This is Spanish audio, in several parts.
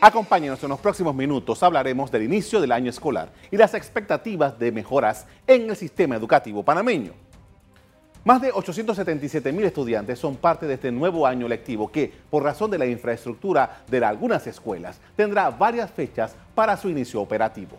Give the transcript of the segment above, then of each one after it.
Acompáñenos en los próximos minutos, hablaremos del inicio del año escolar y las expectativas de mejoras en el sistema educativo panameño. Más de 877 mil estudiantes son parte de este nuevo año lectivo que, por razón de la infraestructura de algunas escuelas, tendrá varias fechas para su inicio operativo.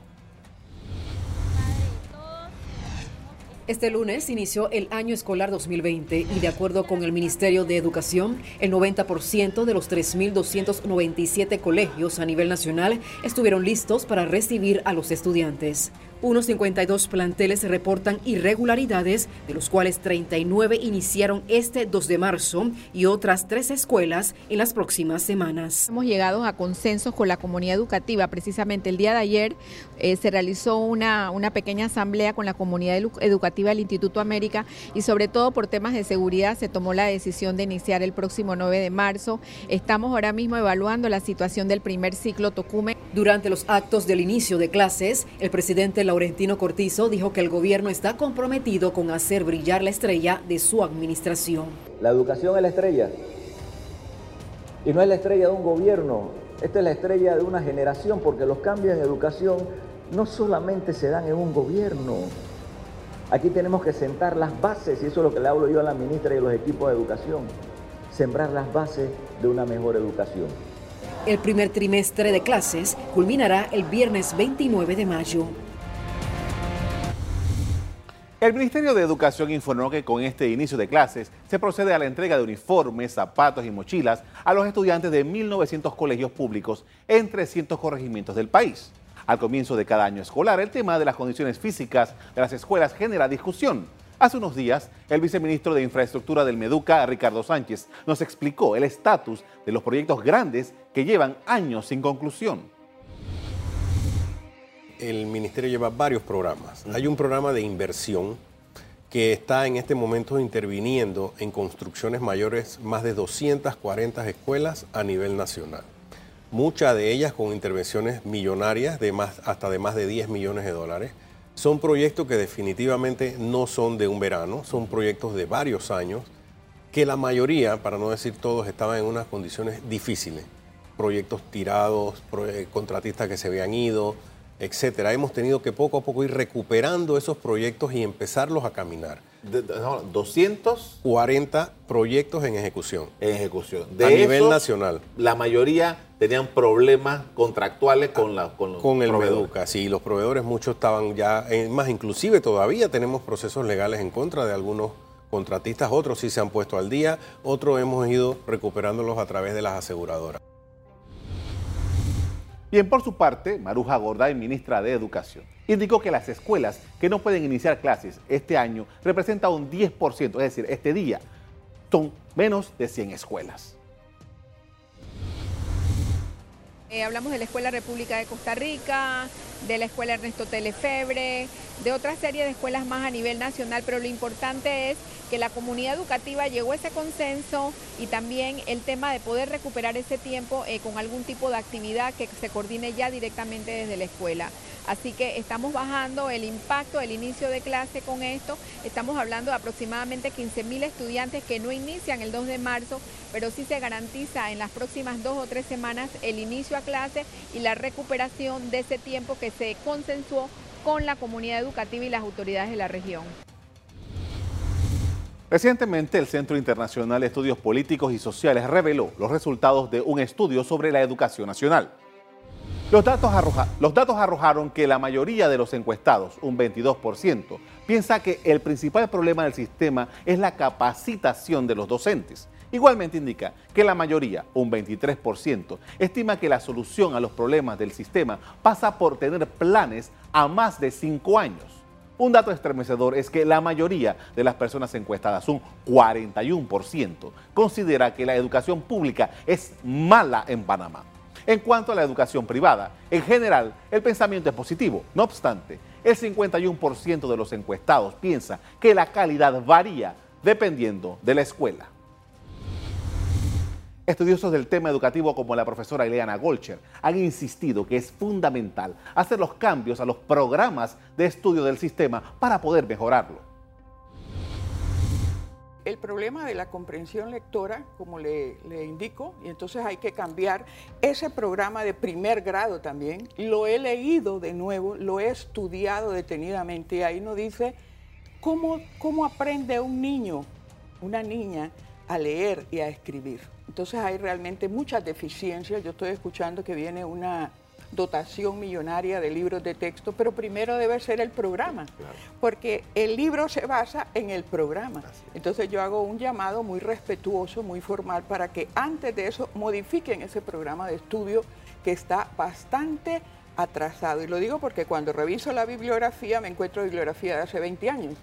Este lunes inició el año escolar 2020 y de acuerdo con el Ministerio de Educación, el 90% de los 3.297 colegios a nivel nacional estuvieron listos para recibir a los estudiantes. Unos 52 planteles reportan irregularidades, de los cuales 39 iniciaron este 2 de marzo y otras tres escuelas en las próximas semanas. Hemos llegado a consensos con la comunidad educativa. Precisamente el día de ayer eh, se realizó una, una pequeña asamblea con la comunidad educativa del Instituto América y sobre todo por temas de seguridad se tomó la decisión de iniciar el próximo 9 de marzo. Estamos ahora mismo evaluando la situación del primer ciclo Tocume. Durante los actos del inicio de clases, el presidente Laurentino Cortizo dijo que el gobierno está comprometido con hacer brillar la estrella de su administración. La educación es la estrella. Y no es la estrella de un gobierno, esta es la estrella de una generación, porque los cambios en educación no solamente se dan en un gobierno. Aquí tenemos que sentar las bases, y eso es lo que le hablo yo a la ministra y a los equipos de educación, sembrar las bases de una mejor educación. El primer trimestre de clases culminará el viernes 29 de mayo. El Ministerio de Educación informó que con este inicio de clases se procede a la entrega de uniformes, zapatos y mochilas a los estudiantes de 1.900 colegios públicos en 300 corregimientos del país. Al comienzo de cada año escolar, el tema de las condiciones físicas de las escuelas genera discusión. Hace unos días, el viceministro de Infraestructura del Meduca, Ricardo Sánchez, nos explicó el estatus de los proyectos grandes que llevan años sin conclusión el ministerio lleva varios programas. Hay un programa de inversión que está en este momento interviniendo en construcciones mayores, más de 240 escuelas a nivel nacional. Muchas de ellas con intervenciones millonarias de más, hasta de más de 10 millones de dólares. Son proyectos que definitivamente no son de un verano, son proyectos de varios años, que la mayoría, para no decir todos, estaban en unas condiciones difíciles. Proyectos tirados, eh, contratistas que se habían ido, etcétera. Hemos tenido que poco a poco ir recuperando esos proyectos y empezarlos a caminar. 240 proyectos en ejecución. En ejecución. De a nivel nacional. La mayoría tenían problemas contractuales con, la, con, los con el Meduca, sí, los proveedores muchos estaban ya, más inclusive todavía tenemos procesos legales en contra de algunos contratistas, otros sí se han puesto al día, otros hemos ido recuperándolos a través de las aseguradoras. Bien, por su parte, Maruja Gorday, ministra de Educación, indicó que las escuelas que no pueden iniciar clases este año representan un 10%, es decir, este día son menos de 100 escuelas. Eh, hablamos de la Escuela República de Costa Rica, de la Escuela Ernesto Telefebre, de otra serie de escuelas más a nivel nacional, pero lo importante es que la comunidad educativa llegó a ese consenso y también el tema de poder recuperar ese tiempo eh, con algún tipo de actividad que se coordine ya directamente desde la escuela. Así que estamos bajando el impacto del inicio de clase con esto. Estamos hablando de aproximadamente 15 mil estudiantes que no inician el 2 de marzo, pero sí se garantiza en las próximas dos o tres semanas el inicio clase y la recuperación de ese tiempo que se consensuó con la comunidad educativa y las autoridades de la región. Recientemente, el Centro Internacional de Estudios Políticos y Sociales reveló los resultados de un estudio sobre la educación nacional. Los datos, los datos, arrojaron que la mayoría de los encuestados, un 22%, piensa que el principal problema del sistema es la capacitación de los docentes. Igualmente indica que la mayoría, un 23%, estima que la solución a los problemas del sistema pasa por tener planes a más de cinco años. Un dato estremecedor es que la mayoría de las personas encuestadas, un 41%, considera que la educación pública es mala en Panamá. En cuanto a la educación privada, en general, el pensamiento es positivo. No obstante, el 51% de los encuestados piensa que la calidad varía dependiendo de la escuela. Estudiosos del tema educativo como la profesora Ileana Golcher han insistido que es fundamental hacer los cambios a los programas de estudio del sistema para poder mejorarlo. el problema de la comprensión lectora, como le, indico, y entonces hay que cambiar ese programa de primer grado también. Lo he leído de nuevo, lo he estudiado detenidamente y ahí nos dice cómo, cómo aprende un niño, una niña, a leer y a escribir. Entonces hay realmente muchas deficiencias. Yo estoy escuchando que viene una dotación millonaria de libros de texto, pero primero debe ser el programa, porque el libro se basa en el programa. Entonces yo hago un llamado muy respetuoso, muy formal, para que antes de eso modifiquen ese programa de estudio que está bastante atrasado. Y lo digo porque cuando reviso la bibliografía me encuentro bibliografía de hace 20 años.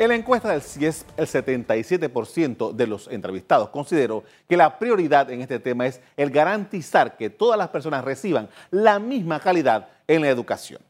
En la encuesta del CIES, el 77% de los entrevistados consideró que la prioridad en este tema es el garantizar que todas las personas reciban la misma calidad en la educación.